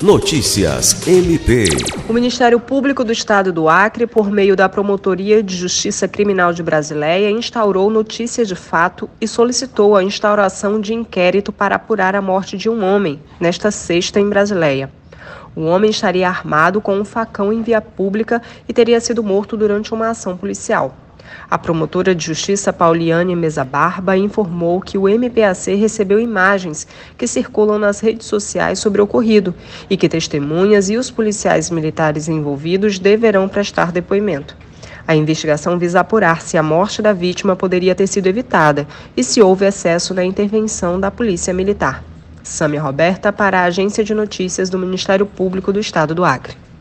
Notícias MP. O Ministério Público do Estado do Acre, por meio da Promotoria de Justiça Criminal de Brasileia, instaurou notícia de fato e solicitou a instauração de inquérito para apurar a morte de um homem, nesta sexta em Brasileia. O homem estaria armado com um facão em via pública e teria sido morto durante uma ação policial. A promotora de justiça Pauliane Mesa Barba informou que o MPAC recebeu imagens que circulam nas redes sociais sobre o ocorrido e que testemunhas e os policiais militares envolvidos deverão prestar depoimento. A investigação visa apurar se a morte da vítima poderia ter sido evitada e se houve excesso na intervenção da Polícia Militar. Sâmia Roberta para a Agência de Notícias do Ministério Público do Estado do Acre.